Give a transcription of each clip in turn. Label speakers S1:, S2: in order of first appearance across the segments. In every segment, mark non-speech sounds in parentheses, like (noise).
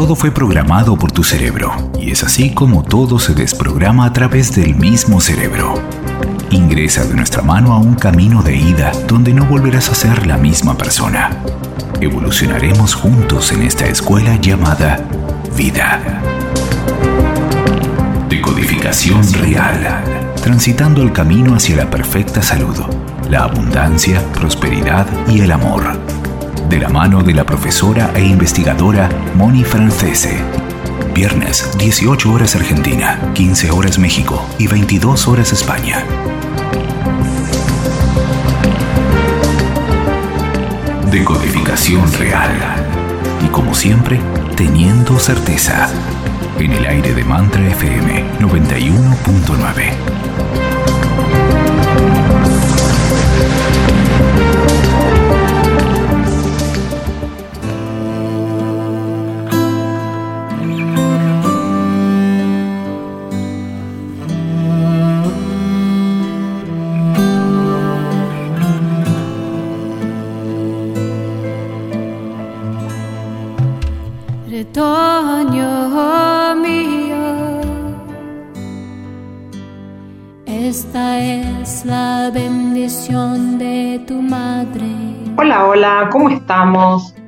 S1: Todo fue programado por tu cerebro, y es así como todo se desprograma a través del mismo cerebro. Ingresa de nuestra mano a un camino de ida donde no volverás a ser la misma persona. Evolucionaremos juntos en esta escuela llamada vida. Decodificación real. Transitando el camino hacia la perfecta salud, la abundancia, prosperidad y el amor. De la mano de la profesora e investigadora Moni Francese. Viernes, 18 horas Argentina, 15 horas México y 22 horas España. Decodificación real. Y como siempre, teniendo certeza. En el aire de Mantra FM 91.9.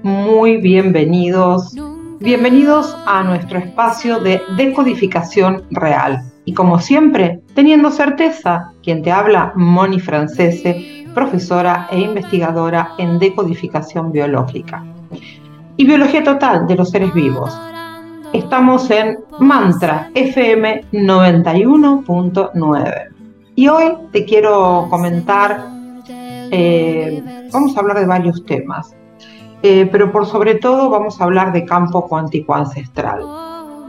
S2: Muy bienvenidos. Bienvenidos a nuestro espacio de decodificación real. Y como siempre, teniendo certeza, quien te habla, Moni Francese, profesora e investigadora en decodificación biológica y biología total de los seres vivos. Estamos en Mantra FM 91.9 y hoy te quiero comentar, eh, vamos a hablar de varios temas, eh, pero por sobre todo vamos a hablar de campo cuántico ancestral.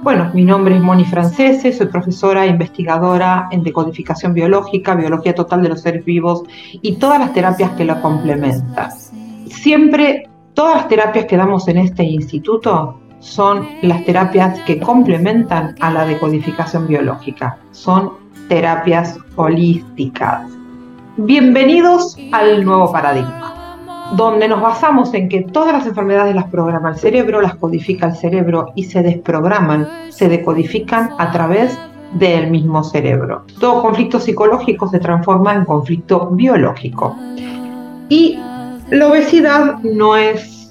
S2: Bueno, mi nombre es Moni Francese, soy profesora e investigadora en decodificación biológica, biología total de los seres vivos y todas las terapias que la complementan. Siempre Todas las terapias que damos en este instituto son las terapias que complementan a la decodificación biológica. Son terapias holísticas. Bienvenidos al nuevo paradigma, donde nos basamos en que todas las enfermedades las programa el cerebro, las codifica el cerebro y se desprograman, se decodifican a través del mismo cerebro. Todo conflicto psicológico se transforma en conflicto biológico. Y la obesidad no es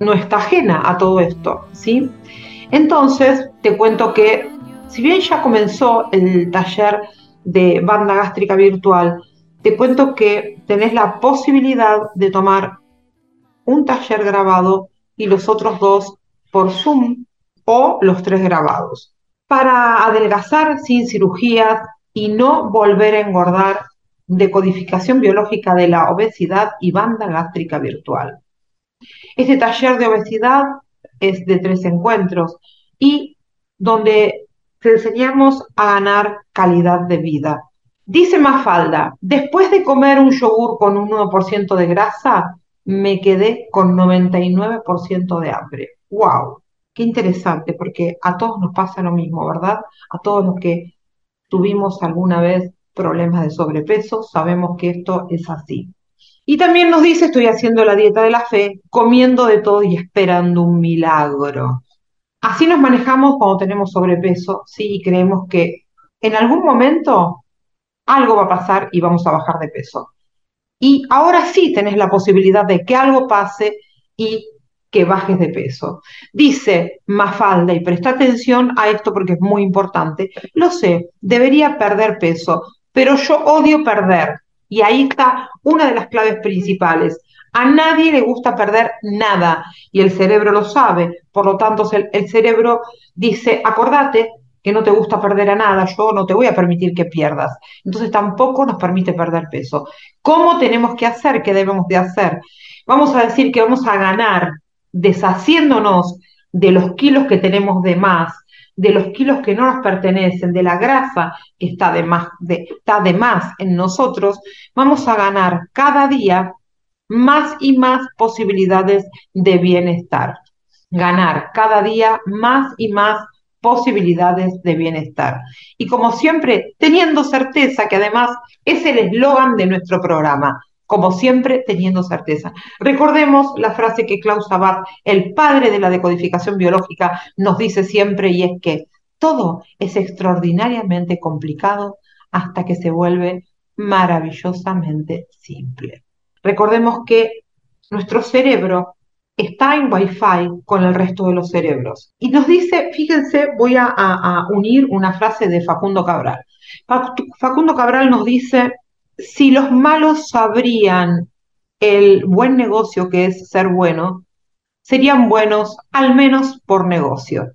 S2: no está ajena a todo esto, ¿sí? Entonces, te cuento que si bien ya comenzó el taller de banda gástrica virtual, te cuento que tenés la posibilidad de tomar un taller grabado y los otros dos por Zoom o los tres grabados para adelgazar sin cirugías y no volver a engordar decodificación biológica de la obesidad y banda gástrica virtual. Este taller de obesidad es de tres encuentros y donde te enseñamos a ganar calidad de vida. Dice Mafalda, después de comer un yogur con un 1% de grasa, me quedé con 99% de hambre. ¡Wow! Qué interesante, porque a todos nos pasa lo mismo, ¿verdad? A todos los que tuvimos alguna vez problemas de sobrepeso, sabemos que esto es así. Y también nos dice, estoy haciendo la dieta de la fe, comiendo de todo y esperando un milagro. Así nos manejamos cuando tenemos sobrepeso, sí, y creemos que en algún momento algo va a pasar y vamos a bajar de peso. Y ahora sí tenés la posibilidad de que algo pase y que bajes de peso. Dice Mafalda, y presta atención a esto porque es muy importante, lo sé, debería perder peso, pero yo odio perder. Y ahí está una de las claves principales. A nadie le gusta perder nada y el cerebro lo sabe. Por lo tanto, el, cerebro dice, acordate que no te gusta perder a nada, yo no te voy a permitir que pierdas. Entonces tampoco nos permite perder peso. ¿Cómo tenemos que hacer? ¿Qué debemos de hacer? Vamos a decir que vamos a ganar deshaciéndonos de los kilos que tenemos de más, de los kilos que no nos pertenecen, de la grasa que está de más, está de más en nosotros, vamos a ganar cada día más y más posibilidades de bienestar. Ganar cada día más y más posibilidades de bienestar. Y como siempre, teniendo certeza que además es el eslogan de nuestro programa, como siempre teniendo certeza. Recordemos la frase que Klaus Abad, el padre de la decodificación biológica, nos dice siempre y es que todo es extraordinariamente complicado hasta que se vuelve maravillosamente simple. Recordemos que nuestro cerebro está en Wi-Fi con el resto de los cerebros. Y nos dice, fíjense, voy a, a unir una frase de Facundo Cabral. Facundo Cabral nos dice, si los malos sabrían el buen negocio que es ser bueno, serían buenos al menos por negocio.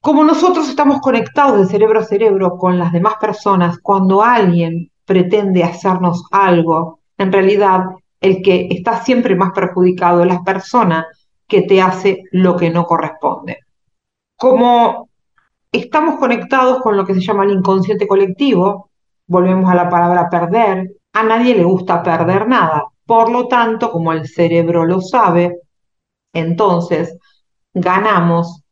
S2: Como nosotros estamos conectados de cerebro a cerebro con las demás personas, cuando alguien pretende hacernos algo, en realidad el que está siempre más perjudicado es la persona que te hace lo que no corresponde. Como estamos conectados con lo que se llama el inconsciente colectivo, volvemos a la palabra perder, a nadie le gusta perder nada. Por lo tanto, como el cerebro lo sabe, entonces ganamos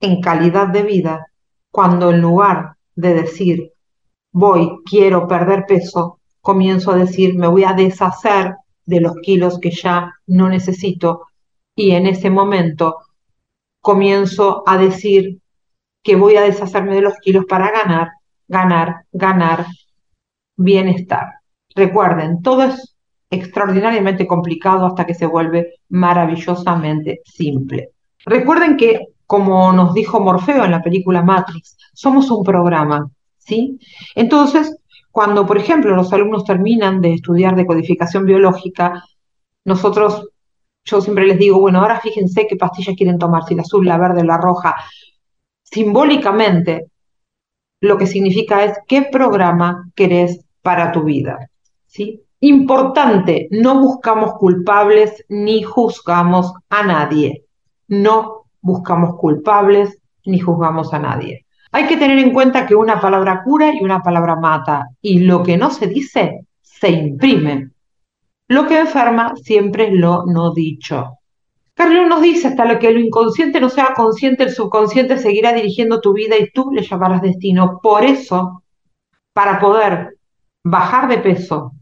S2: en calidad de vida cuando en lugar de decir voy, quiero perder peso, comienzo a decir me voy a deshacer de los kilos que ya no necesito y en ese momento comienzo a decir que voy a deshacerme de los kilos para ganar, ganar, ganar bienestar. Recuerden, todo es extraordinariamente complicado hasta que se vuelve maravillosamente simple. Recuerden que, como nos dijo Morfeo en la película Matrix, somos un programa, ¿sí? Entonces, cuando, por ejemplo, los alumnos terminan de estudiar decodificación biológica, nosotros, yo siempre les digo, bueno, ahora fíjense qué pastillas quieren tomar, si la azul, la verde, la roja. Simbólicamente, lo que significa es qué programa querés para tu vida. ¿sí? Importante, no buscamos culpables ni juzgamos a nadie. No buscamos culpables ni juzgamos a nadie. Hay que tener en cuenta que una palabra cura y una palabra mata, y lo que no se dice se imprime. Lo que enferma siempre es lo no dicho. Carlos nos dice, hasta lo que lo inconsciente no sea consciente, el subconsciente seguirá dirigiendo tu vida y tú le llamarás destino. Por eso, para poder bajar de peso,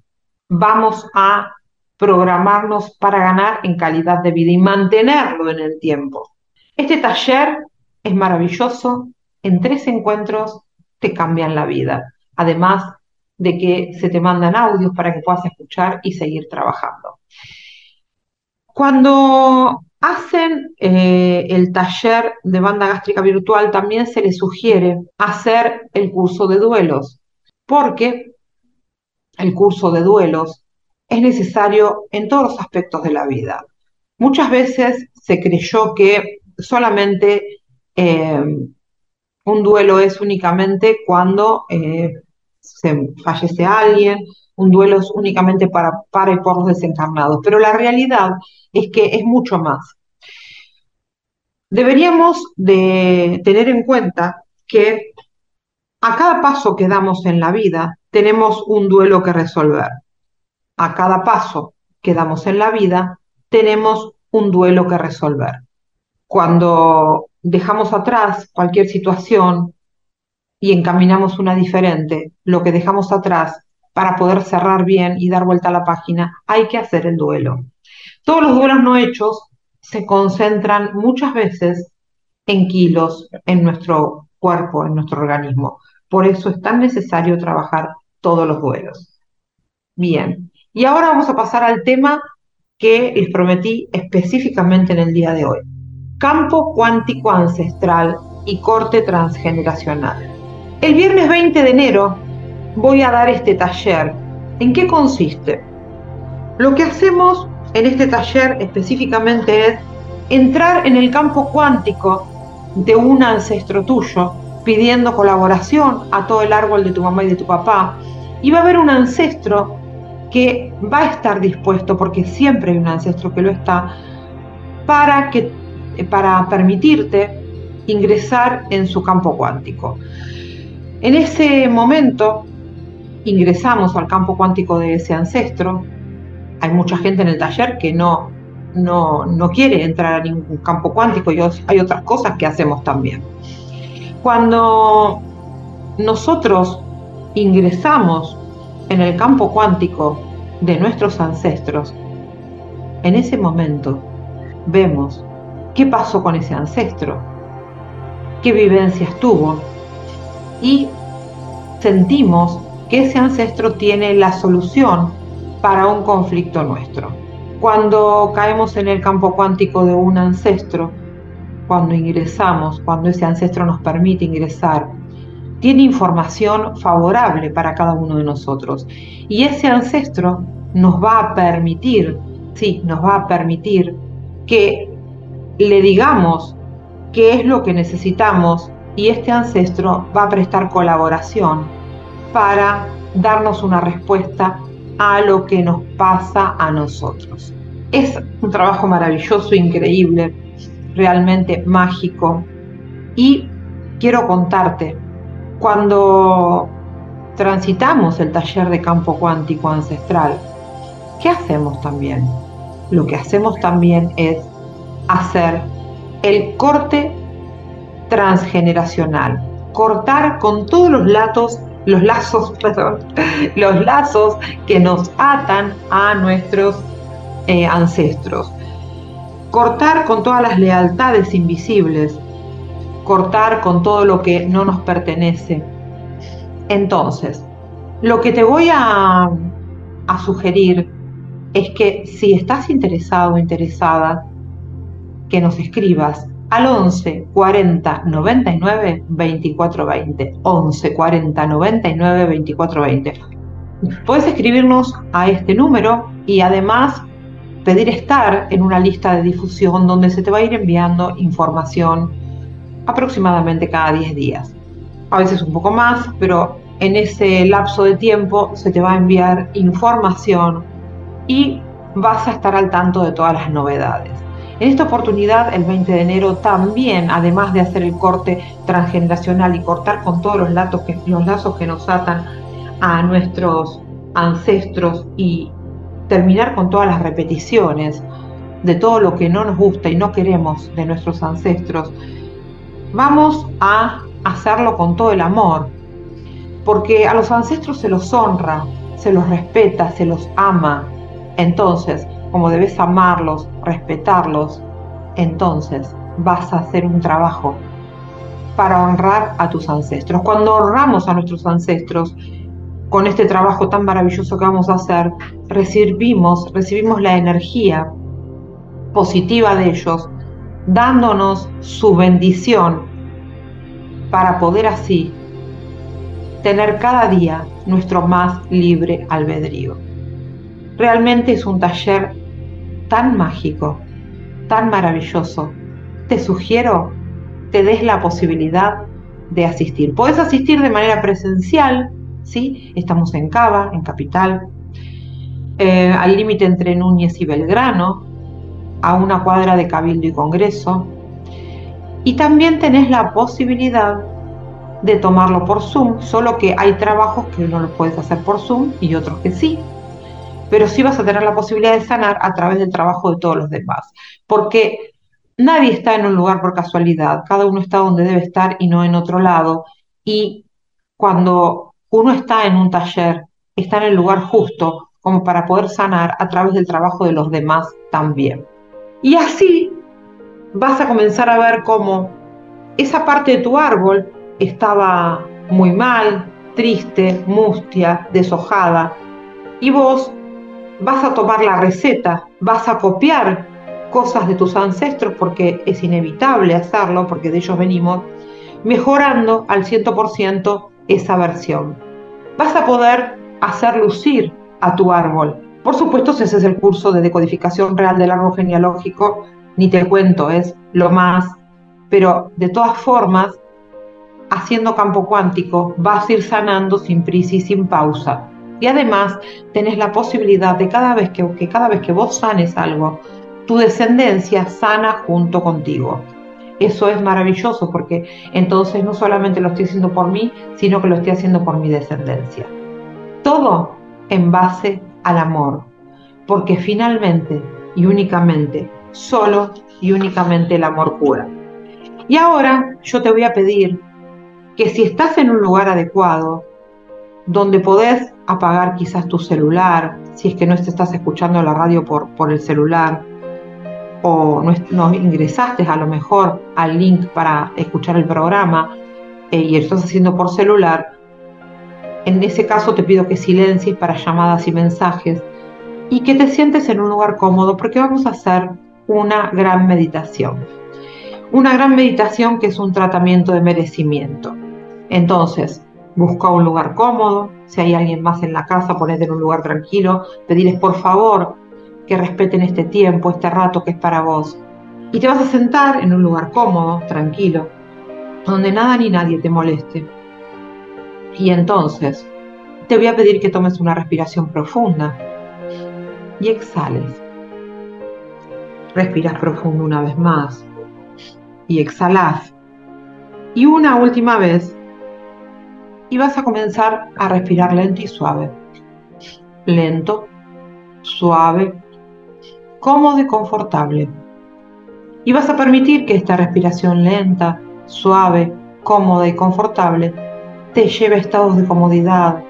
S2: vamos a programarnos para ganar en calidad de vida y mantenerlo en el tiempo. Este taller es maravilloso, en tres encuentros te cambian la vida, además de que se te mandan audios para que puedas escuchar y seguir trabajando. Cuando hacen eh, el taller de banda gástrica virtual, también se les sugiere hacer el curso de duelos, porque el curso de duelos es necesario en todos los aspectos de la vida. Muchas veces se creyó que solamente eh, un duelo es únicamente cuando eh, se fallece alguien, un duelo es únicamente para, para y por los desencarnados, pero la realidad es que es mucho más. Deberíamos de tener en cuenta que a cada paso que damos en la vida tenemos un duelo que resolver. A cada paso que damos en la vida tenemos un duelo que resolver. Cuando dejamos atrás cualquier situación y encaminamos una diferente, lo que dejamos atrás para poder cerrar bien y dar vuelta a la página, hay que hacer el duelo. Todos los duelos no hechos se concentran muchas veces en kilos en nuestro cuerpo, en nuestro organismo. Por eso es tan necesario trabajar todos los duelos. Bien, y ahora vamos a pasar al tema que les prometí específicamente en el día de hoy. Campo cuántico ancestral y corte transgeneracional. El viernes 20 de enero voy a dar este taller. ¿En qué consiste? Lo que hacemos en este taller específicamente es entrar en el campo cuántico de un ancestro tuyo, pidiendo colaboración a todo el árbol de tu mamá y de tu papá. Y va a haber un ancestro que va a estar dispuesto, porque siempre hay un ancestro que lo está, para, que, para permitirte ingresar en su campo cuántico. En ese momento ingresamos al campo cuántico de ese ancestro. Hay mucha gente en el taller que no, no, no quiere entrar a ningún campo cuántico y hay otras cosas que hacemos también. Cuando nosotros ingresamos en el campo cuántico de nuestros ancestros, en ese momento vemos qué pasó con ese ancestro, qué vivencias tuvo y sentimos que ese ancestro tiene la solución para un conflicto nuestro. Cuando caemos en el campo cuántico de un ancestro, cuando ingresamos, cuando ese ancestro nos permite ingresar, tiene información favorable para cada uno de nosotros. Y ese ancestro nos va a permitir, sí, nos va a permitir que le digamos qué es lo que necesitamos y este ancestro va a prestar colaboración para darnos una respuesta a lo que nos pasa a nosotros. Es un trabajo maravilloso, increíble, realmente mágico. Y quiero contarte, cuando transitamos el taller de campo cuántico ancestral, ¿qué hacemos también? Lo que hacemos también es hacer el corte transgeneracional, cortar con todos los lazos, los lazos, (laughs) los lazos que nos atan a nuestros eh, ancestros, cortar con todas las lealtades invisibles, cortar con todo lo que no nos pertenece. Entonces, lo que te voy a, a sugerir es que si estás interesado o interesada, que nos escribas al 11 40 99 24 20. 11 40 99 24 20. Puedes escribirnos a este número y además pedir estar en una lista de difusión donde se te va a ir enviando información aproximadamente cada 10 días. A veces un poco más, pero en ese lapso de tiempo se te va a enviar información y vas a estar al tanto de todas las novedades. En esta oportunidad, el 20 de enero, también, además de hacer el corte transgeneracional y cortar con todos los, lazos que, los lazos que nos atan a nuestros ancestros y terminar con todas las repeticiones de todo lo que no nos gusta y no queremos de nuestros ancestros, vamos a hacerlo con todo el amor, porque a los ancestros se los honra, se los respeta, se los ama. Entonces, como debes amarlos, respetarlos, entonces vas a hacer un trabajo para honrar a tus ancestros. Cuando honramos a nuestros ancestros, con este trabajo tan maravilloso que vamos a hacer, recibimos, recibimos la energía positiva de ellos, dándonos su bendición para poder así tener cada día nuestro más libre albedrío. Realmente es un taller tan mágico, tan maravilloso. Te sugiero te des la posibilidad de asistir. Puedes asistir de manera presencial, ¿sí? Estamos en Cava, en Capital, eh, al límite entre Núñez y Belgrano, a una cuadra de Cabildo y Congreso. Y también tenés la posibilidad de tomarlo por Zoom, solo que hay trabajos que no lo puedes hacer por Zoom y otros que sí pero sí vas a tener la posibilidad de sanar a través del trabajo de todos los demás. Porque nadie está en un lugar por casualidad, cada uno está donde debe estar y no en otro lado. Y cuando uno está en un taller, está en el lugar justo como para poder sanar a través del trabajo de los demás también. Y así vas a comenzar a ver cómo esa parte de tu árbol estaba muy mal, triste, mustia, deshojada, y vos vas a tomar la receta, vas a copiar cosas de tus ancestros porque es inevitable hacerlo, porque de ellos venimos, mejorando al 100% esa versión. Vas a poder hacer lucir a tu árbol. Por supuesto, si ese es el curso de decodificación real del árbol genealógico, ni te cuento, es lo más. Pero de todas formas, haciendo campo cuántico, vas a ir sanando sin prisa y sin pausa y además tenés la posibilidad de cada vez que, que cada vez que vos sanes algo, tu descendencia sana junto contigo. Eso es maravilloso porque entonces no solamente lo estoy haciendo por mí, sino que lo estoy haciendo por mi descendencia. Todo en base al amor, porque finalmente y únicamente, solo y únicamente el amor cura. Y ahora yo te voy a pedir que si estás en un lugar adecuado, donde podés apagar quizás tu celular, si es que no estás escuchando la radio por, por el celular o no, ingresaste a lo mejor al link para escuchar el programa eh, y lo estás haciendo por celular, en ese caso te pido que silencies para llamadas y mensajes y que te sientes en un lugar cómodo porque vamos a hacer una gran meditación. Una gran meditación que es un tratamiento de merecimiento. Entonces, busca un lugar cómodo, si hay alguien más en la casa, ponete en un lugar tranquilo, pedirles por favor que respeten este tiempo, este rato que es para vos. Y te vas a sentar en un lugar cómodo, tranquilo, donde nada ni nadie te moleste. Y entonces, te voy a pedir que tomes una respiración profunda y exhales. Respiras profundo una vez más y exhalas. Y una última vez y vas a comenzar a respirar lento y suave. Lento, suave, cómodo y confortable. Y vas a permitir que esta respiración lenta, suave, cómoda y confortable te lleve a estados de comodidad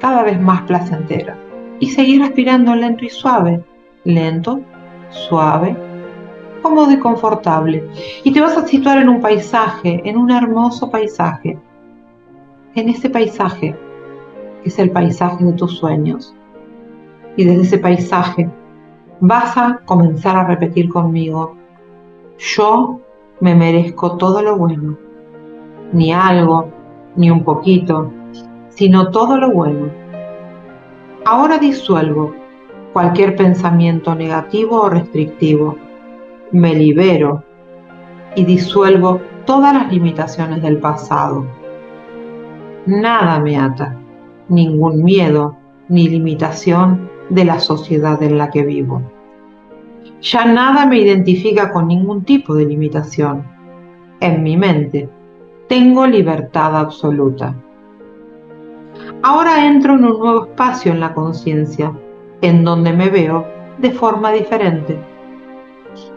S2: cada vez más placenteros. Y seguir respirando lento y suave, lento, suave, cómodo y confortable. Y te vas a situar en un paisaje, en un hermoso paisaje, en ese paisaje, que es el paisaje de tus sueños. Y desde ese paisaje vas a comenzar a repetir conmigo, yo me merezco todo lo bueno, ni algo, ni un poquito, sino todo lo bueno. Ahora disuelvo cualquier pensamiento negativo o restrictivo, me libero y disuelvo todas las limitaciones del pasado nada me ata, ningún miedo ni limitación de la sociedad en la que vivo. Ya nada me identifica con ningún tipo de limitación. En mi mente tengo libertad absoluta. Ahora entro en un nuevo espacio en la conciencia, en donde me veo de forma diferente.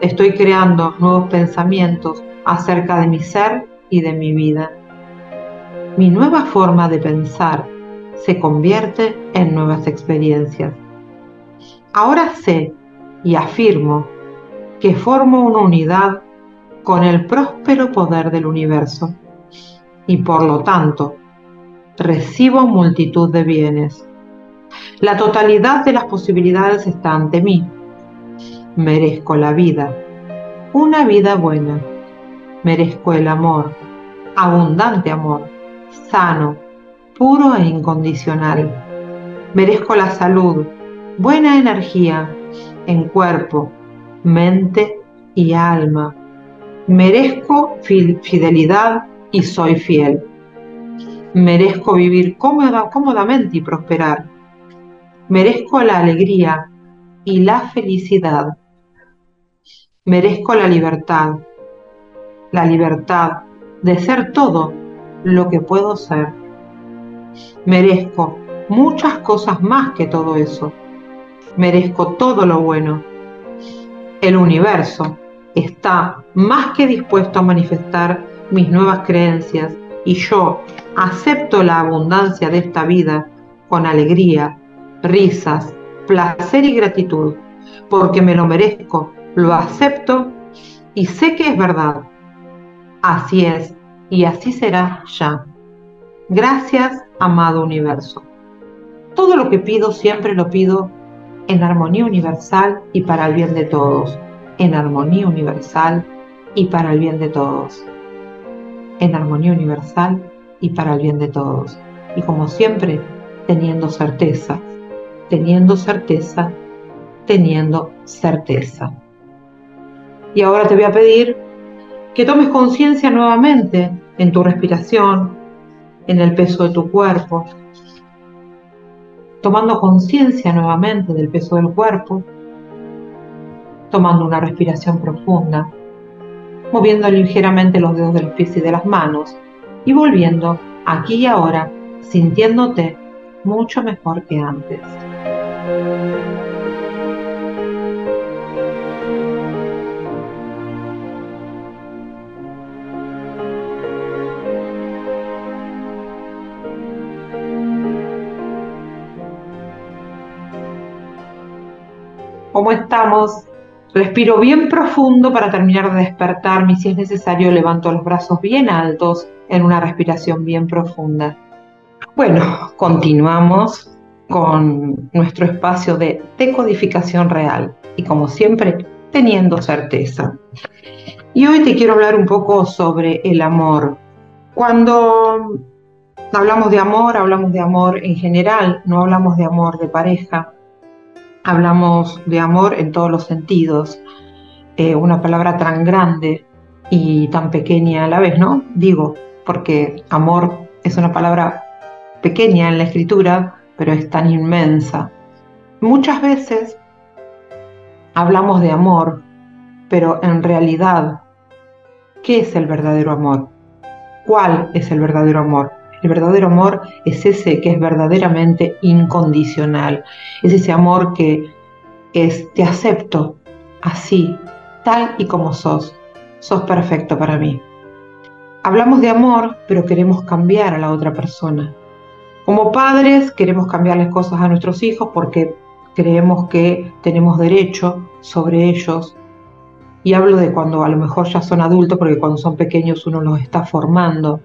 S2: Estoy creando nuevos pensamientos acerca de mi ser y de mi vida mi nueva forma de pensar se convierte en nuevas experiencias. Ahora sé y afirmo que formo una unidad con el próspero poder del universo y por lo tanto recibo multitud de bienes. La totalidad de las posibilidades está ante mí. Merezco la vida, una vida buena. Merezco el amor, abundante amor sano, puro e incondicional. Merezco la salud, buena energía en cuerpo, mente y alma. Merezco fidelidad y soy fiel. Merezco vivir cómodamente y prosperar. Merezco la alegría y la felicidad. Merezco la libertad, la libertad de ser todo lo que puedo ser. Merezco muchas cosas más que todo eso. Merezco todo lo bueno. El universo está más que dispuesto a manifestar mis nuevas creencias y yo acepto la abundancia de esta vida con alegría, risas, placer y gratitud, porque me lo merezco, lo acepto y sé que es verdad. Así es, y así será ya. Gracias, amado universo. Todo lo que pido siempre lo pido en armonía universal y para el bien de todos. En armonía universal y para el bien de todos. En armonía universal y para el bien de todos. Y como siempre, teniendo certeza, teniendo certeza, teniendo certeza. Y ahora te voy a pedir que tomes conciencia nuevamente en tu respiración, en el peso de tu cuerpo, tomando conciencia nuevamente del peso del cuerpo, tomando una respiración profunda, moviendo ligeramente los dedos de los pies y de las manos y volviendo aquí y ahora sintiéndote mucho mejor que antes. ¿Cómo estamos? Respiro bien profundo para terminar de despertarme y si es necesario levanto los brazos bien altos en una respiración bien profunda. Bueno, continuamos con nuestro espacio de decodificación real y como siempre teniendo certeza. Y hoy te quiero hablar un poco sobre el amor. Cuando hablamos de amor, hablamos de amor en general, no hablamos de amor de pareja, hablamos de amor en todos los sentidos. Eh, una palabra tan grande y tan pequeña a la vez, ¿no? Digo, porque amor es una palabra pequeña en la escritura, pero es tan inmensa. Muchas veces hablamos de amor, pero en realidad, ¿qué es el verdadero amor? ¿Cuál es el verdadero amor? El verdadero amor es ese que es verdaderamente incondicional, es ese amor que es te acepto así, tal y como sos, sos perfecto para mí. Hablamos de amor, pero queremos cambiar a la otra persona. Como padres queremos cambiarles cosas a nuestros hijos porque creemos que tenemos derecho sobre ellos. Y hablo de cuando a lo mejor ya son adultos, porque cuando son pequeños uno los está formando.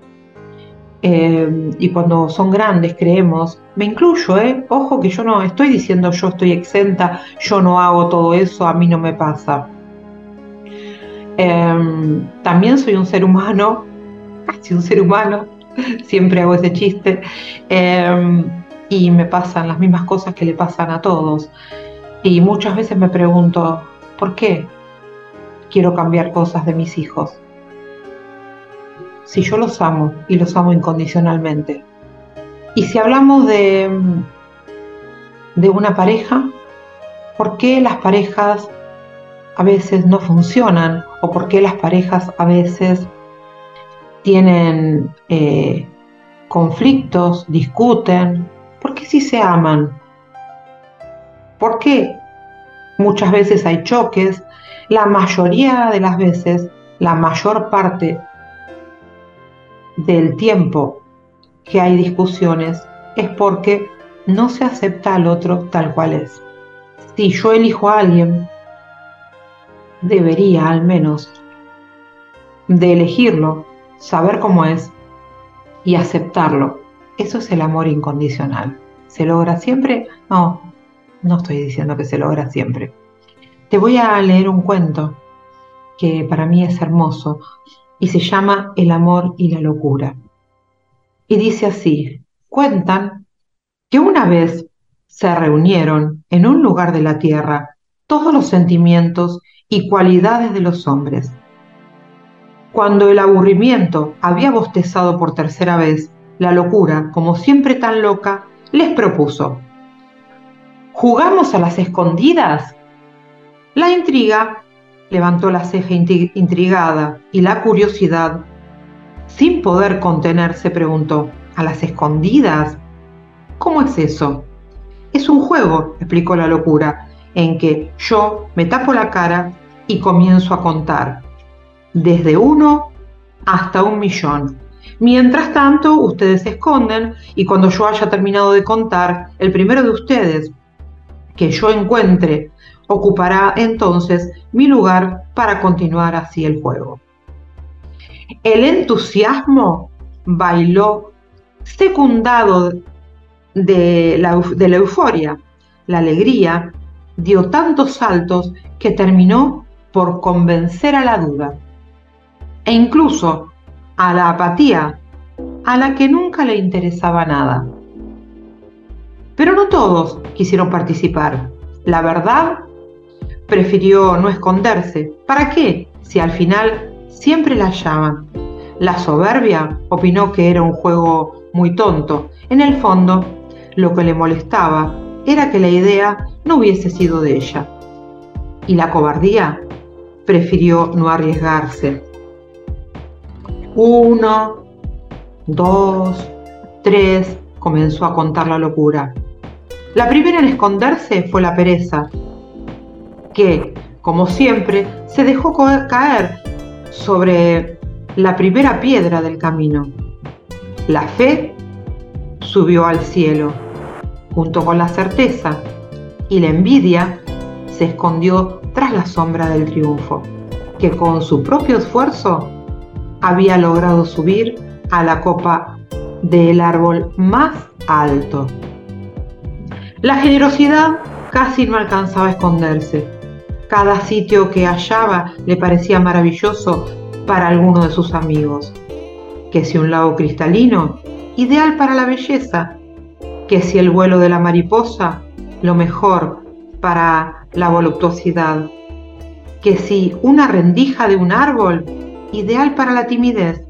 S2: Eh, y cuando son grandes creemos, me incluyo, ¿eh? ojo que yo no estoy diciendo yo estoy exenta, yo no hago todo eso, a mí no me pasa. Em, también soy un ser humano, (laughs) casi un ser humano, (laughs) siempre hago ese chiste, em, y me pasan las mismas cosas que le pasan a todos. Y muchas veces me pregunto, ¿por qué quiero cambiar cosas de mis hijos? Si yo los amo y los amo incondicionalmente. Y si hablamos de, de una pareja, ¿por qué las parejas a veces no funcionan? ¿O por qué las parejas a veces tienen eh, conflictos, discuten? ¿Por qué si se aman? ¿Por qué muchas veces hay choques? La mayoría de las veces, la mayor parte del tiempo que hay discusiones es porque no se acepta al otro tal cual es. Si yo elijo a alguien, debería al menos de elegirlo, saber cómo es y aceptarlo. Eso es el amor incondicional. ¿Se logra siempre? No, no estoy diciendo que se logra siempre. Te voy a leer un cuento que para mí es hermoso y se llama El amor y la locura. Y dice así, cuentan que una vez se reunieron en un lugar de la tierra todos los sentimientos y cualidades de los hombres. Cuando el aburrimiento había bostezado por tercera vez, la locura, como siempre tan loca, les propuso, ¿jugamos a las escondidas? La intriga levantó la ceja intrigada y la curiosidad, sin poder contenerse, preguntó, ¿a las escondidas? ¿Cómo es eso? Es un juego, explicó la locura, en que yo me tapo la cara y comienzo a contar, desde uno hasta un millón. Mientras tanto, ustedes se esconden y cuando yo haya terminado de contar, el primero de ustedes que yo encuentre ocupará entonces mi lugar para continuar así el juego. El entusiasmo bailó secundado de la, euforia. La alegría dio tantos saltos que terminó por convencer a la duda e incluso a la apatía, a la que nunca le interesaba nada. Pero no todos quisieron participar. La verdad prefirió no esconderse. ¿Para qué? Si al final siempre la llaman. La soberbia opinó que era un juego muy tonto. En el fondo, lo que le molestaba era que la idea no hubiese sido de ella. Y la cobardía prefirió no arriesgarse. Uno, dos, tres, comenzó a contar la locura. La primera en esconderse fue la pereza, que, como siempre, se dejó caer sobre la primera piedra del camino. La fe subió al cielo, junto con la certeza, y la envidia se escondió tras la sombra del triunfo, que con su propio esfuerzo había logrado subir a la copa del árbol más alto. La generosidad casi no alcanzaba a esconderse. Cada sitio que hallaba le parecía maravilloso para alguno de sus amigos. Que si un lago cristalino, ideal para la belleza, que si el vuelo de la mariposa, lo mejor para la voluptuosidad, que si una rendija de un árbol, ideal para la timidez,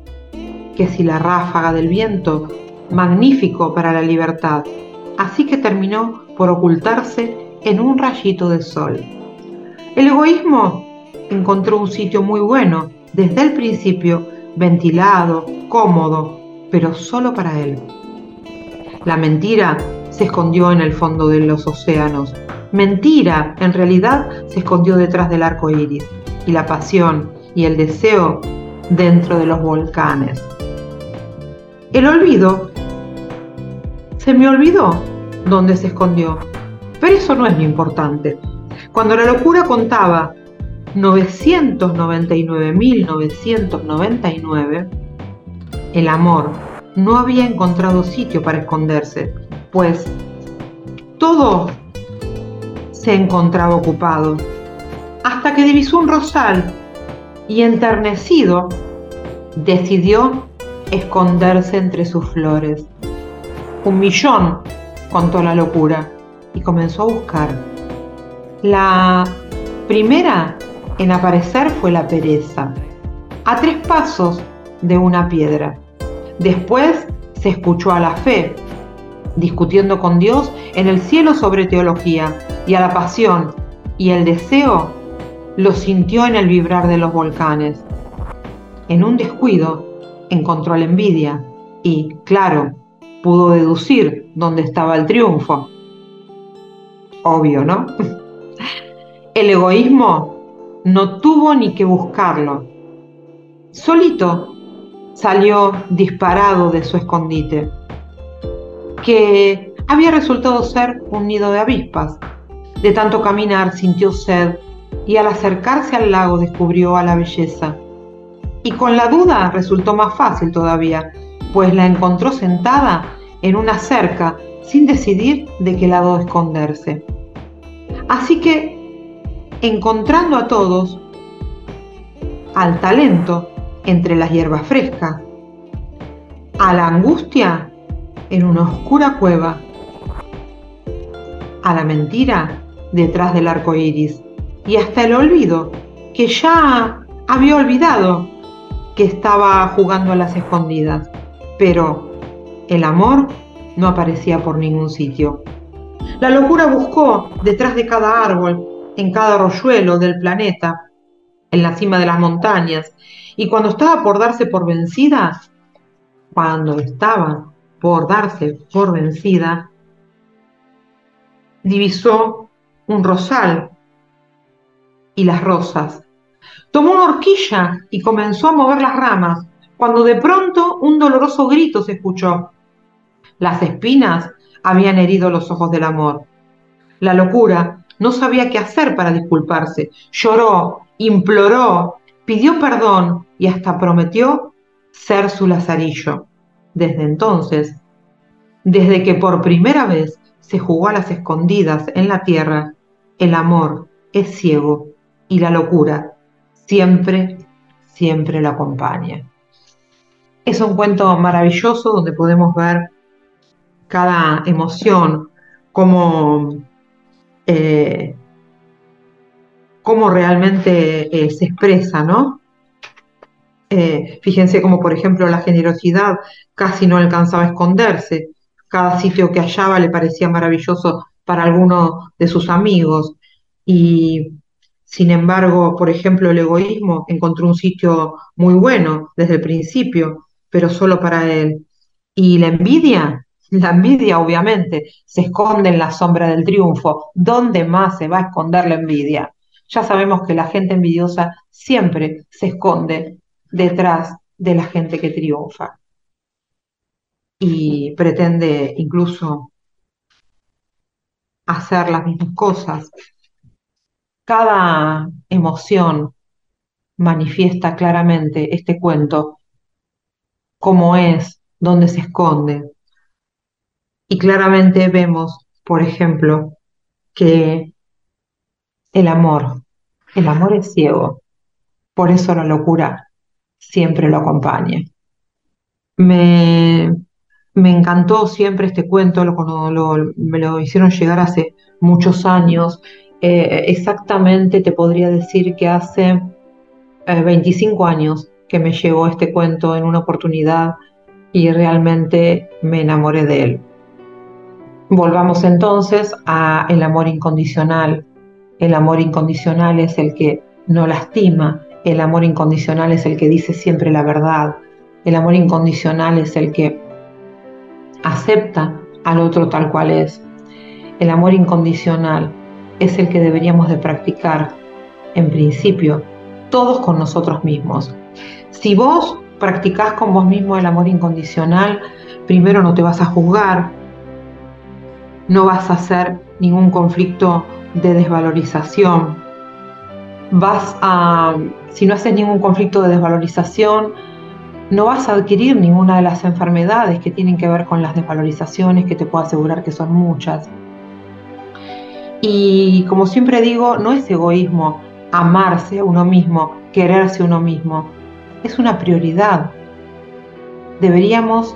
S2: que si la ráfaga del viento, magnífico para la libertad. Así que terminó por ocultarse en un rayito de sol. El egoísmo encontró un sitio muy bueno, desde el principio, ventilado, cómodo, pero solo para él. La mentira se escondió en el fondo de los océanos. Mentira, en realidad, se escondió detrás del arco iris. Y la pasión y el deseo dentro de los volcanes. El olvido se me olvidó dónde se escondió, pero eso no es lo importante. Cuando la locura contaba 999.999, el amor no había encontrado sitio para esconderse, pues todo se encontraba ocupado, hasta que divisó un rosal y enternecido decidió esconderse entre sus flores. Un millón, contó la locura, y comenzó a buscar. La primera en aparecer fue la pereza, a tres pasos de una piedra. Después se escuchó a la fe, discutiendo con Dios en el cielo sobre teología, y a la pasión y el deseo lo sintió en el vibrar de los volcanes. En un descuido encontró la envidia y, claro, pudo deducir dónde estaba el triunfo. Obvio, ¿no? El egoísmo no tuvo ni que buscarlo. Solito salió disparado de su escondite, que había resultado ser un nido de avispas. De tanto caminar sintió sed y al acercarse al lago descubrió a la belleza. Y con la duda resultó más fácil todavía, pues la encontró sentada en una cerca sin decidir de qué lado esconderse. Así que, encontrando a todos, al talento entre las hierbas frescas, a la angustia en una oscura cueva, a la mentira detrás del arco iris y hasta el olvido, que ya había olvidado que estaba jugando a las escondidas. Pero el amor no aparecía por ningún sitio. La locura buscó detrás de cada árbol, en cada arroyuelo del planeta, en la cima de las montañas, y cuando estaba por darse por vencida, cuando estaba por darse por vencida, divisó un rosal y las rosas. Tomó una horquilla y comenzó a mover las ramas, cuando de pronto un doloroso grito se escuchó. Las espinas habían herido los ojos del amor. La locura no sabía qué hacer para disculparse. Lloró, imploró, pidió perdón y hasta prometió ser su lazarillo. Desde entonces, desde que por primera vez se jugó a las escondidas en la tierra, el amor es ciego y la locura siempre, siempre la acompaña. Es un cuento maravilloso donde podemos ver cada emoción, cómo, eh, cómo realmente eh, se expresa, ¿no? Eh, fíjense como por ejemplo la generosidad casi no alcanzaba a esconderse, cada sitio que hallaba le parecía maravilloso para alguno de sus amigos y sin embargo, por ejemplo, el egoísmo encontró un sitio muy bueno desde el principio, pero solo para él. Y la envidia, la envidia obviamente se esconde en la sombra del triunfo. ¿Dónde más se va a esconder la envidia? Ya sabemos que la gente envidiosa siempre se esconde detrás de la gente que triunfa y pretende incluso hacer las mismas cosas cada emoción manifiesta claramente este cuento, cómo es, dónde se esconde. Y claramente vemos, por ejemplo, que el amor, el amor es ciego, por eso la locura siempre lo acompaña. Me, encantó siempre este cuento, me lo hicieron llegar hace muchos años. Eh, exactamente te podría decir que hace 25 eh, años que me llegó este cuento en una oportunidad y realmente me enamoré de él. Volvamos entonces a el amor incondicional. El amor incondicional es el que no lastima, el amor incondicional es el que dice siempre la verdad, el amor incondicional es el que acepta al otro tal cual es. El amor incondicional es el que deberíamos de practicar en principio todos con nosotros mismos. Si vos practicás con vos mismo el amor incondicional, primero no te vas a juzgar, no vas a hacer ningún conflicto de desvalorización, vas a, si no haces ningún conflicto de desvalorización, no vas a adquirir ninguna de las enfermedades que tienen que ver con las desvalorizaciones, que te puedo asegurar que son muchas. Y como siempre digo, no es egoísmo amarse a uno mismo, quererse uno mismo. Es una prioridad. Deberíamos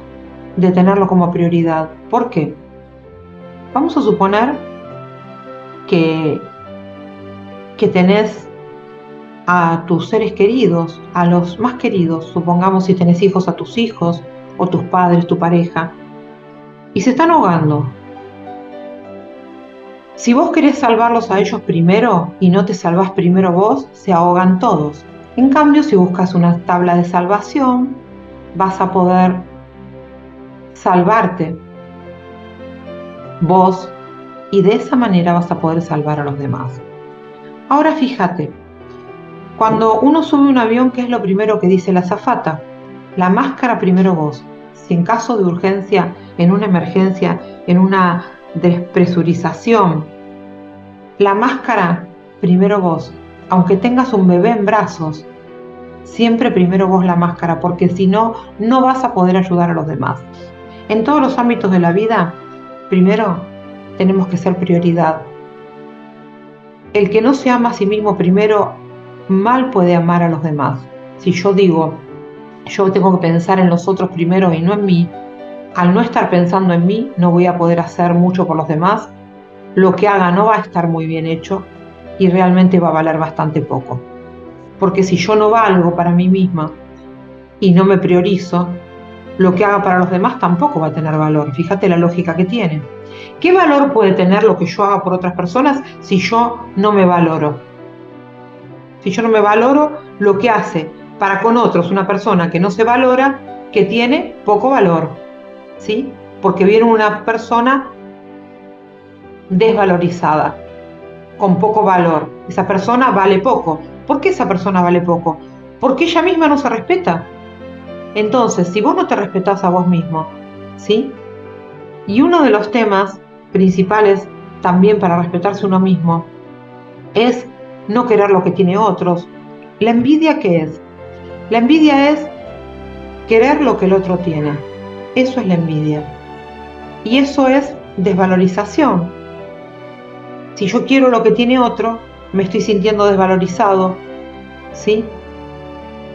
S2: de tenerlo como prioridad. ¿Por qué? Vamos a suponer que, que tenés a tus seres queridos, a los más queridos, supongamos si tenés hijos a tus hijos o tus padres, tu pareja, y se están ahogando. Si vos querés salvarlos a ellos primero y no te salvás primero vos, se ahogan todos. En cambio, si buscas una tabla de salvación, vas a poder salvarte vos y de esa manera vas a poder salvar a los demás. Ahora fíjate, cuando uno sube un avión, ¿qué es lo primero que dice la azafata? La máscara primero vos. Si en caso de urgencia, en una emergencia, en una despresurización, la máscara primero vos. Aunque tengas un bebé en brazos, siempre primero vos la máscara, porque si no, no vas a poder ayudar a los demás. En todos los ámbitos de la vida, primero tenemos que ser prioridad. El que no se ama a sí mismo primero, mal puede amar a los demás. Si yo digo, yo tengo que pensar en los otros primero y no en mí, al no estar pensando en mí, no voy a poder hacer mucho por los demás, lo que haga no va a estar muy bien hecho y realmente va a valer bastante poco. Porque si yo no valgo para mí misma y no me priorizo, lo que haga para los demás tampoco va a tener valor. Fíjate la lógica que tiene. ¿Qué valor puede tener lo que yo haga por otras personas si yo no me valoro? Si yo no me valoro, lo que hace para con otros una persona que no se valora, que tiene poco valor. ¿Sí? Porque viene una persona desvalorizada, con poco valor. Esa persona vale poco. ¿Por qué esa persona vale poco? Porque ella misma no se respeta. Entonces, si vos no te respetás a vos mismo, ¿sí? Y uno de los temas principales también para respetarse uno mismo es no querer lo que tiene otros. ¿La envidia qué es? La envidia es querer lo que el otro tiene. Eso es la envidia. Y eso es desvalorización. Si yo quiero lo que tiene otro, me estoy sintiendo desvalorizado, ¿sí?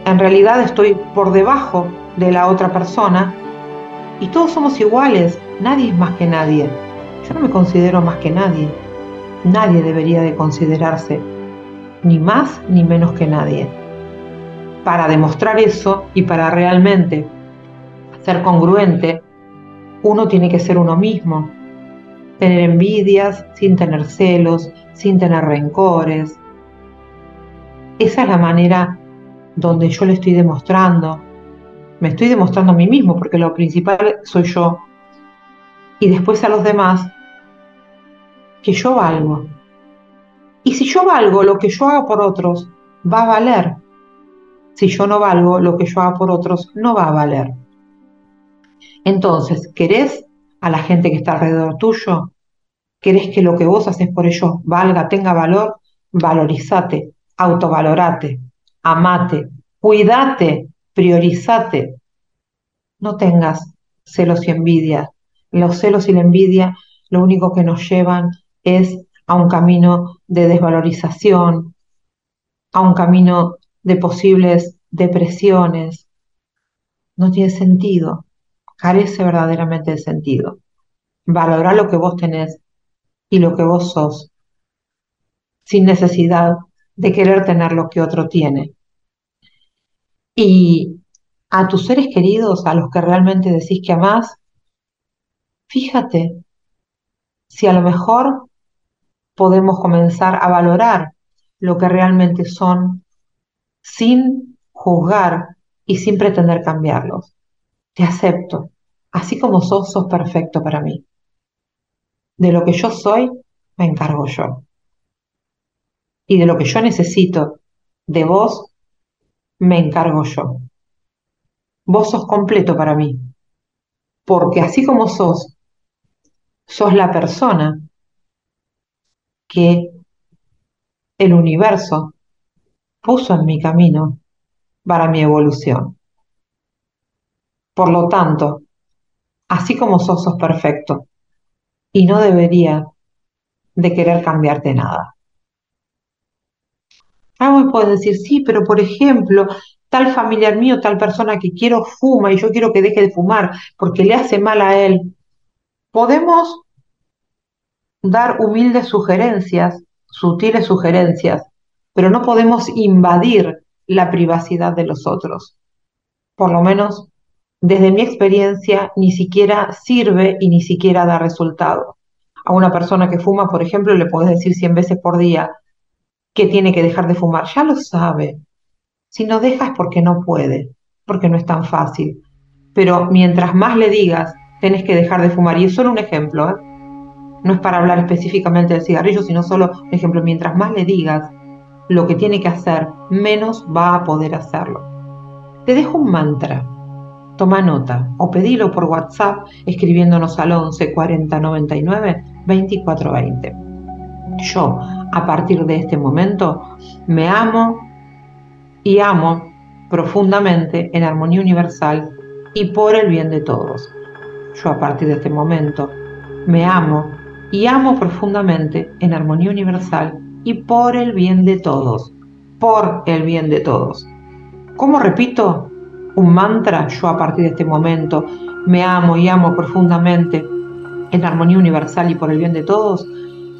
S2: En realidad estoy por debajo de la otra persona y todos somos iguales, nadie es más que nadie. Yo no me considero más que nadie. Nadie debería de considerarse ni más ni menos que nadie. Para demostrar eso y para realmente ser congruente, uno tiene que ser uno mismo. Tener envidias sin tener celos, sin tener rencores. Esa es la manera donde yo le estoy demostrando, me estoy demostrando a mí mismo, porque lo principal soy yo, y después a los demás, que yo valgo. Y si yo valgo, lo que yo haga por otros va a valer. Si yo no valgo, lo que yo haga por otros no va a valer. Entonces, ¿querés a la gente que está alrededor tuyo? ¿Querés que lo que vos haces por ellos valga, tenga valor? valorizate, autovalorate, amate, cuídate, priorizate. No tengas celos y envidia. Los celos y la envidia lo único que nos llevan es a un camino de desvalorización, a un camino de posibles depresiones. No tiene sentido, carece verdaderamente de sentido. Valora lo que vos tenés y lo que vos sos, sin necesidad de querer tener lo que otro tiene. Y a tus seres queridos, a los que realmente decís que amás, fíjate si a lo mejor podemos comenzar a valorar lo que realmente son sin juzgar y sin pretender cambiarlos. Te acepto. Así como sos, sos perfecto para mí. De lo que yo soy, me encargo yo. Y de lo que yo necesito de vos, me encargo yo. Vos sos completo para mí. Porque así como sos, sos la persona que el universo puso en mi camino para mi evolución. Por lo tanto, así como sos, sos perfecto y no debería de querer cambiarte nada. Ahora puedes decir, sí, pero por ejemplo, tal familiar mío, tal persona que quiero fuma y yo quiero que deje de fumar porque le hace mal a él. Podemos dar humildes sugerencias, sutiles sugerencias, pero no podemos invadir la privacidad de los otros. Por lo menos, desde mi experiencia, ni siquiera sirve y ni siquiera da resultado. A una persona que fuma, por ejemplo, le puedes decir 100 veces por día que tiene que dejar de fumar. Ya lo sabe. Si no deja es porque no puede, porque no es tan fácil. Pero mientras más le digas, tenés que dejar de fumar, y es solo un ejemplo, ¿eh? no es para hablar específicamente del cigarrillo, sino solo un ejemplo, mientras más le digas lo que tiene que hacer, menos va a poder hacerlo. Te dejo un mantra. Toma nota o pedilo por WhatsApp escribiéndonos al 11 40 99 24 20. Yo, a partir de este momento, me amo y amo profundamente en armonía universal y por el bien de todos. Yo a partir de este momento me amo y amo profundamente en armonía universal y por el bien de todos, por el bien de todos. ¿Cómo repito? Un mantra, yo a partir de este momento me amo y amo profundamente en armonía universal y por el bien de todos.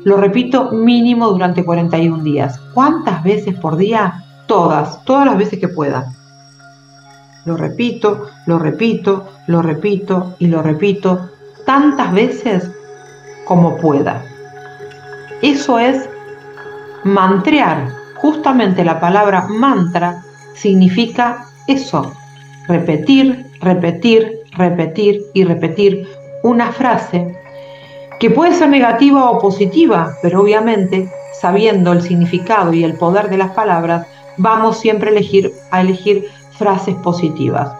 S2: Lo repito mínimo durante 41 días. ¿Cuántas veces por día? Todas, todas las veces que pueda. Lo repito, lo repito, lo repito y lo repito tantas veces como pueda. Eso es mantrear. Justamente la palabra mantra significa eso, repetir, repetir, repetir y repetir una frase que puede ser negativa o positiva, pero obviamente sabiendo el significado y el poder de las palabras, vamos siempre a elegir, frases positivas.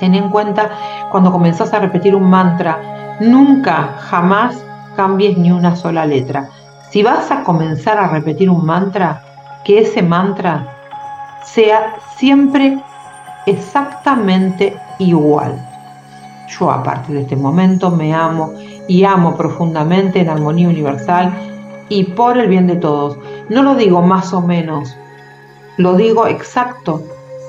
S2: Ten en cuenta cuando comenzás a repetir un mantra Nunca, jamás cambies ni una sola letra. Si vas a comenzar a repetir un mantra, que ese mantra sea siempre exactamente igual. Yo a partir de este momento me amo y amo profundamente en armonía universal y por el bien de todos. No lo digo más o menos, lo digo exacto.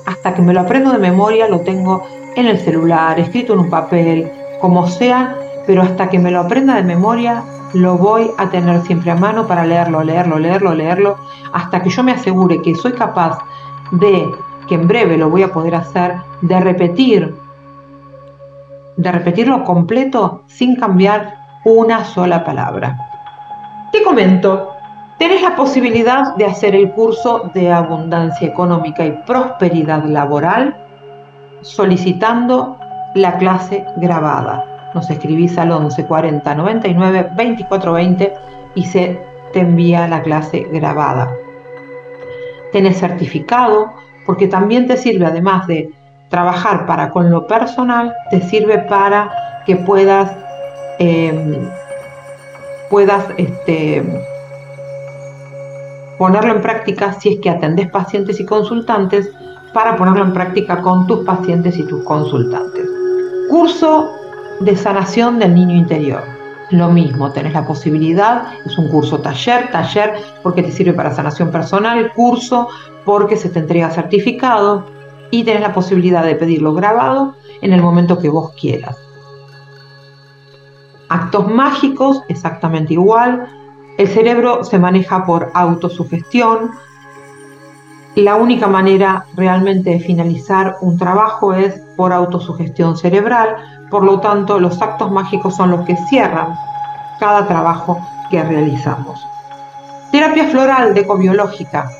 S2: Hasta que me lo aprendo de memoria, lo tengo en el celular, escrito en un papel, como sea, pero hasta que me lo aprenda de memoria, lo voy a tener siempre a mano para leerlo, leerlo, leerlo, leerlo, hasta que yo me asegure que soy capaz de, que en breve lo voy a poder hacer, de repetir, de repetirlo completo sin cambiar una sola palabra. Te comento, tenés la posibilidad de hacer el curso de abundancia económica y prosperidad laboral solicitando la clase grabada nos escribís al 11 40 99 24 20 y se te envía la clase grabada. Tenés certificado porque también te sirve, además de trabajar para con lo personal, te sirve para que puedas, em, puedas este, ponerlo en práctica si es que atendés pacientes y consultantes para ponerlo en práctica con tus pacientes y tus consultantes. Curso de sanación del niño interior. Lo mismo, tenés la posibilidad, es un curso taller, taller porque te sirve para sanación personal, curso porque se te entrega certificado y tenés la posibilidad de pedirlo grabado en el momento que vos quieras. Actos mágicos, exactamente igual. El cerebro se maneja por autosugestión. La única manera realmente de finalizar un trabajo es por autosugestión cerebral. Por lo tanto, los actos mágicos son los que cierran cada trabajo que realizamos. Terapia floral decobiológica.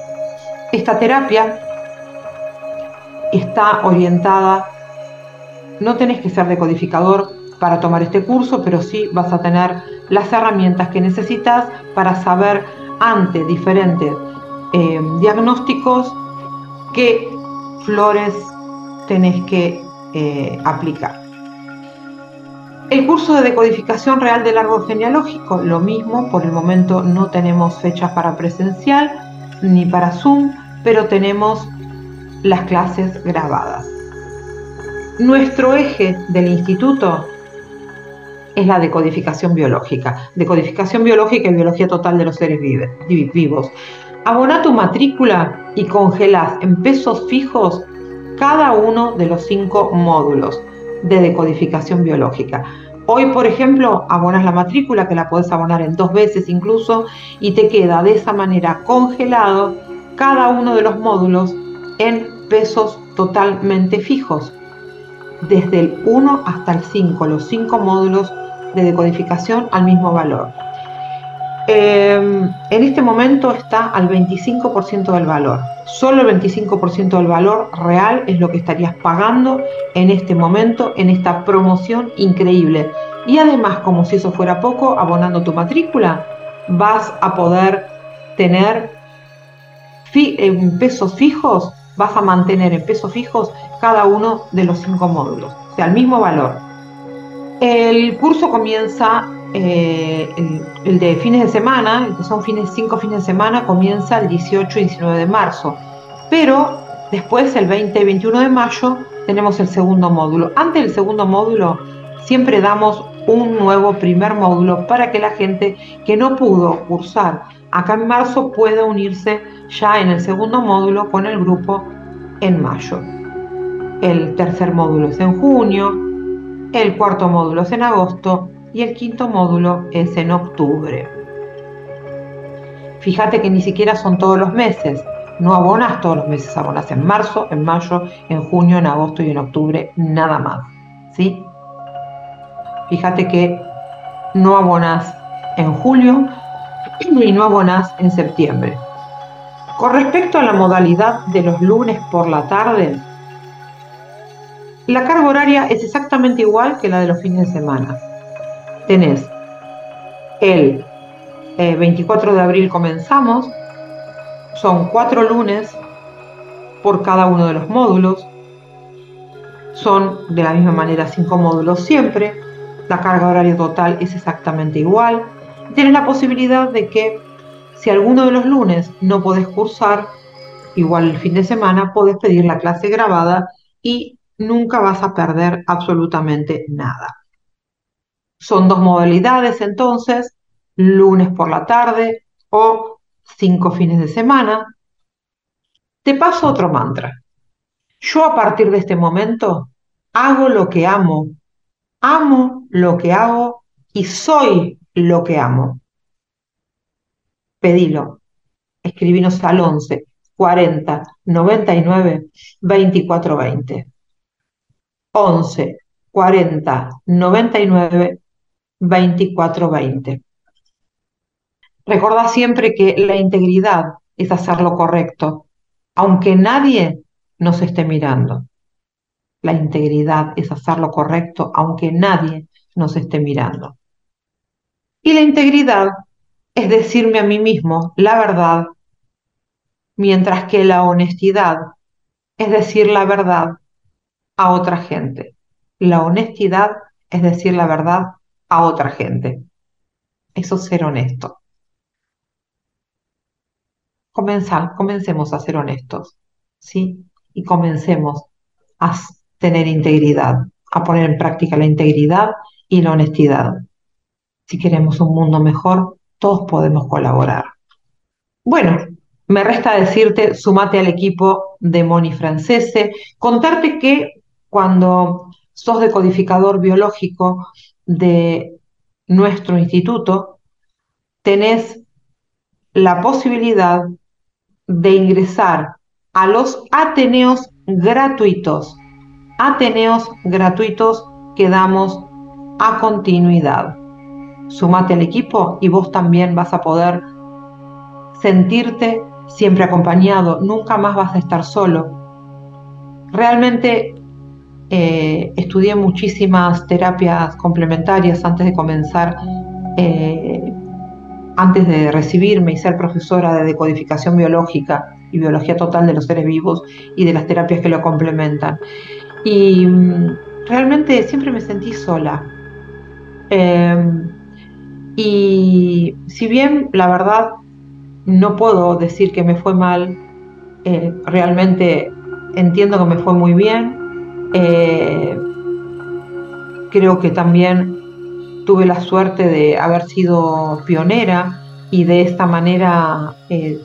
S2: Esta terapia está orientada, no tenés que ser decodificador para tomar este curso, pero sí vas a tener las herramientas que necesitas para saber ante diferentes eh, diagnósticos qué flores tenés que eh, aplicar. El curso de decodificación real del árbol genealógico, lo mismo, por el momento no tenemos fechas para presencial ni para Zoom, pero tenemos las clases grabadas. Nuestro eje del instituto es la decodificación biológica, decodificación biológica y biología total de los seres vivos. Abona tu matrícula y congelas en pesos fijos cada uno de los cinco módulos de decodificación biológica. Hoy, por ejemplo, abonas la matrícula, que la puedes abonar en dos veces incluso, y te queda de esa manera congelado cada uno de los módulos en pesos totalmente fijos, desde el 1 hasta el 5, los 5 módulos de decodificación al mismo valor. Em, en este momento está al 25% del valor. Solo el 25% del valor real es lo que estarías pagando en este momento, en esta promoción increíble. Y además, como si eso fuera poco, abonando tu matrícula, vas a poder tener en pesos fijos, vas a mantener en pesos fijos cada uno de los cinco módulos, o sea, el mismo valor. El curso comienza, eh, el, de fines de semana, que son fines, cinco fines de semana, comienza el 18 y 19 de marzo, pero después, el 20 y 21 de mayo, tenemos el segundo módulo. Antes del segundo módulo, siempre damos un nuevo primer módulo para que la gente que no pudo cursar acá en marzo pueda unirse ya en el segundo módulo con el grupo en mayo. El tercer módulo es en junio, el cuarto módulo es en agosto y el quinto módulo es en octubre. Fíjate que ni siquiera son todos los meses, no abonas todos los meses, abonas en marzo, en mayo, en junio, en agosto y en octubre, nada más. ¿sí? Fíjate que no abonas en julio y no abonas en septiembre. Con respecto a la modalidad de los lunes por la tarde, la carga horaria es exactamente igual que la de los fines de semana. Tenés el 24 eh, de abril comenzamos, son cuatro lunes por cada uno de los módulos, son de la misma manera cinco módulos siempre, la carga horaria total es exactamente igual, tienes la posibilidad de que si alguno de los lunes no podés cursar, igual el fin de semana podés pedir la clase grabada y nunca vas a perder absolutamente nada. Son dos modalidades entonces, lunes por la tarde o cinco fines de semana. Te paso otro mantra. Yo a partir de este momento hago lo que amo, amo lo que hago y soy lo que amo pedilo. Escribinos al 11 40 99 24 20. 11 40 99 24 20. Recordá siempre que la integridad es hacer lo correcto, aunque nadie nos esté mirando. La integridad es hacer lo correcto, aunque nadie nos esté mirando. Y la integridad es decirme a mí mismo la verdad, mientras que la honestidad es decir la verdad a otra gente. La honestidad es decir la verdad a otra gente. Eso es ser honesto. comencemos a ser honestos, ¿sí? Y comencemos a tener integridad, a poner en práctica la integridad y la honestidad. Si queremos un mundo mejor, todos podemos colaborar. Bueno, me resta decirte, sumate al equipo de Moni Francese, contarte que cuando sos decodificador biológico de nuestro instituto, tenés la posibilidad de ingresar a los Ateneos gratuitos, Ateneos gratuitos que damos a continuidad. Sumate al equipo y vos también vas a poder sentirte siempre acompañado, nunca más vas a estar solo. Realmente eh, estudié muchísimas terapias complementarias antes de comenzar, eh, antes de recibirme y ser profesora de decodificación biológica y biología total de los seres vivos y de las terapias que lo complementan. Y mm, realmente siempre me sentí sola. Em, y si bien la verdad no puedo decir que me fue mal, eh, realmente entiendo que me fue muy bien. Eh, creo que también tuve la suerte de haber sido pionera y de esta manera eh,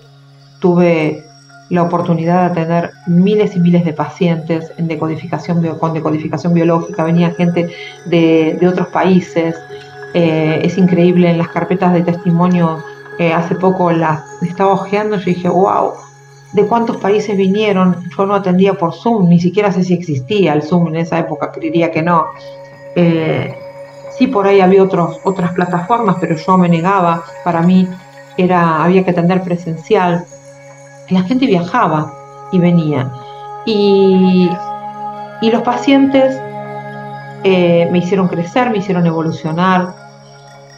S2: tuve la oportunidad de tener miles y miles de pacientes en decodificación, con decodificación biológica, venía gente de, otros países. es increíble en las carpetas de testimonio hace poco las estaba ojeando y dije, wow, ¿de cuántos países vinieron? Yo no atendía por Zoom, ni siquiera sé si existía el Zoom en esa época, creería que no. Eh, sí, por ahí había otros, otras plataformas, pero yo me negaba, para mí era, había que atender presencial. La gente viajaba y venía. Y, los pacientes eh, me hicieron crecer, me hicieron evolucionar.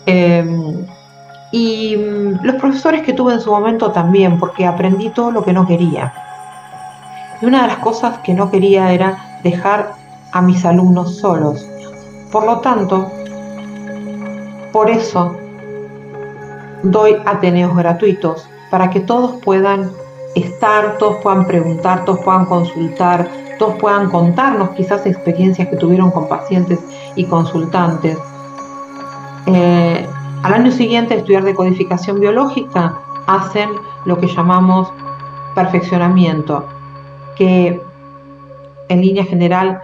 S2: Em, y mm, los profesores que tuve en su momento también, porque aprendí todo lo que no quería. Y una de las cosas que no quería era dejar a mis alumnos solos. Por lo tanto, por eso doy Ateneos gratuitos, para que todos puedan estar, todos puedan preguntar, todos puedan consultar, todos puedan contarnos quizás experiencias que tuvieron con pacientes y consultantes. Eh, al año siguiente estudiar decodificación biológica, hacen lo que llamamos perfeccionamiento, que en línea general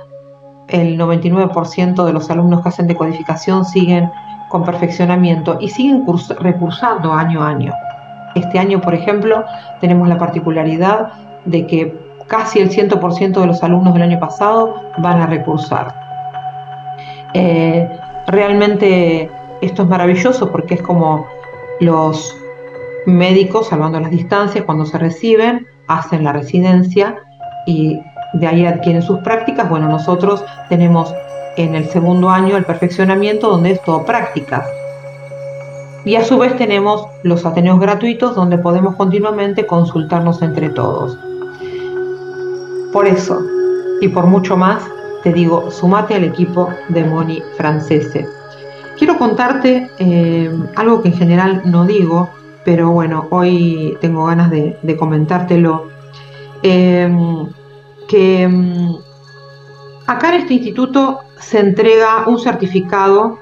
S2: el 99% de los alumnos que hacen decodificación siguen con perfeccionamiento y siguen recursando año a año. Este año, por ejemplo, tenemos la particularidad de que casi el 100% de los alumnos del año pasado van a recursar. Eh, realmente esto es maravilloso porque es como los médicos, salvando las distancias, cuando se reciben, hacen la residencia y de ahí adquieren sus prácticas. Bueno, nosotros tenemos en el segundo año el perfeccionamiento donde es todo prácticas. Y a su vez tenemos los Ateneos gratuitos donde podemos continuamente consultarnos entre todos. Por eso y por mucho más, te digo, sumate al equipo de Moni Francese. Quiero contarte eh, algo que en general no digo, pero bueno, hoy tengo ganas de, comentártelo. Em, que em, acá en este instituto se entrega un certificado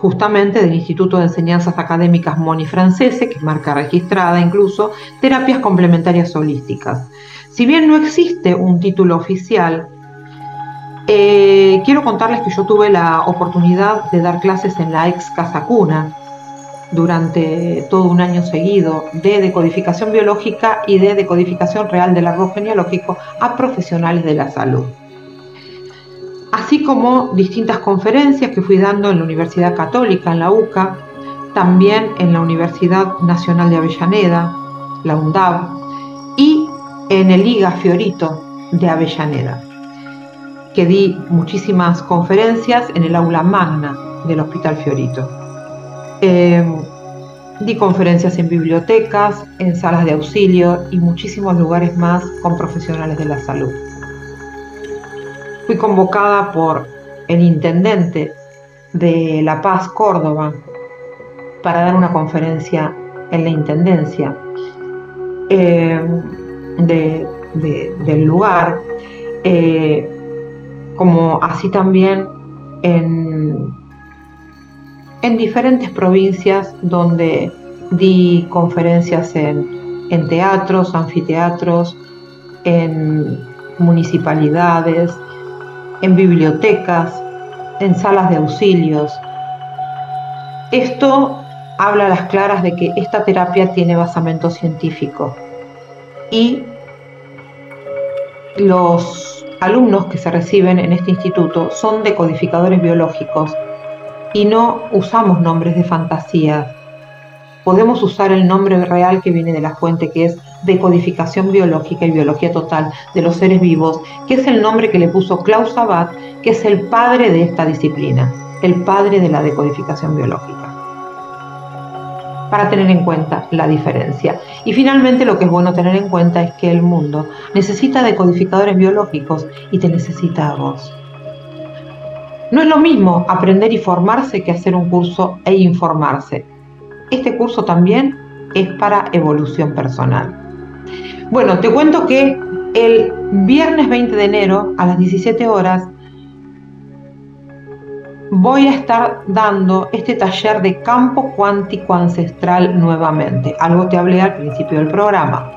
S2: justamente del Instituto de Enseñanzas Académicas Moni Francese, que es marca registrada incluso, terapias complementarias holísticas. Si bien no existe un título oficial, eh, quiero contarles que yo tuve la oportunidad de dar clases en la ex Casa Cuna durante todo un año seguido de decodificación biológica y de decodificación real del árbol genealógico a profesionales de la salud. Así como distintas conferencias que fui dando en la Universidad Católica, en la UCA, también en la Universidad Nacional de Avellaneda, la UNDAV, y en el IGA Fiorito de Avellaneda que di muchísimas conferencias en el aula magna del Hospital Fiorito. Eh, di conferencias en bibliotecas, en salas de auxilio y muchísimos lugares más con profesionales de la salud. Fui convocada por el intendente de La Paz, Córdoba, para dar una conferencia en la Intendencia. eh, del lugar, eh, como así también en, en diferentes provincias donde di conferencias en, en teatros, anfiteatros, en municipalidades, en bibliotecas, en salas de auxilios. Esto habla a las claras de que esta terapia tiene basamento científico y los alumnos que se reciben en este instituto son decodificadores biológicos y no usamos nombres de fantasía. Podemos usar el nombre real que viene de la fuente, que es decodificación biológica y biología total de los seres vivos, que es el nombre que le puso Klaus Abad, que es el padre de esta disciplina, el padre de la decodificación biológica para tener en cuenta la diferencia. Y finalmente lo que es bueno tener en cuenta es que el mundo necesita decodificadores biológicos y te necesita a vos. No es lo mismo aprender y formarse que hacer un curso e informarse. Este curso también es para evolución personal. Bueno, te cuento que el viernes 20 de enero a las 17 horas voy a estar dando este taller de campo cuántico ancestral nuevamente. Algo te hablé al principio del programa.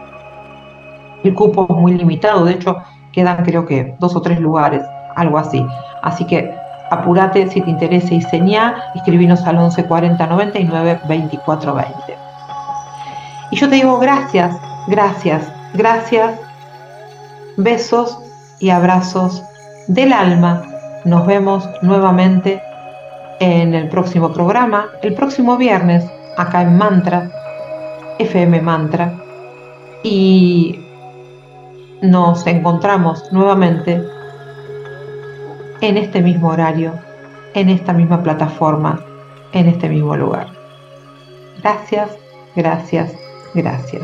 S2: El cupo es muy limitado, de hecho quedan creo que dos o tres lugares, algo así. Así que apúrate si te interesa y señá, escribinos al 11 40 99 24 20. Y yo te digo gracias, gracias, gracias, besos y abrazos del alma. Nos vemos nuevamente en el próximo programa, el próximo viernes, acá en Mantra, FM Mantra. Y nos encontramos nuevamente en este mismo horario, en esta misma plataforma, en este mismo lugar. Gracias, gracias, gracias.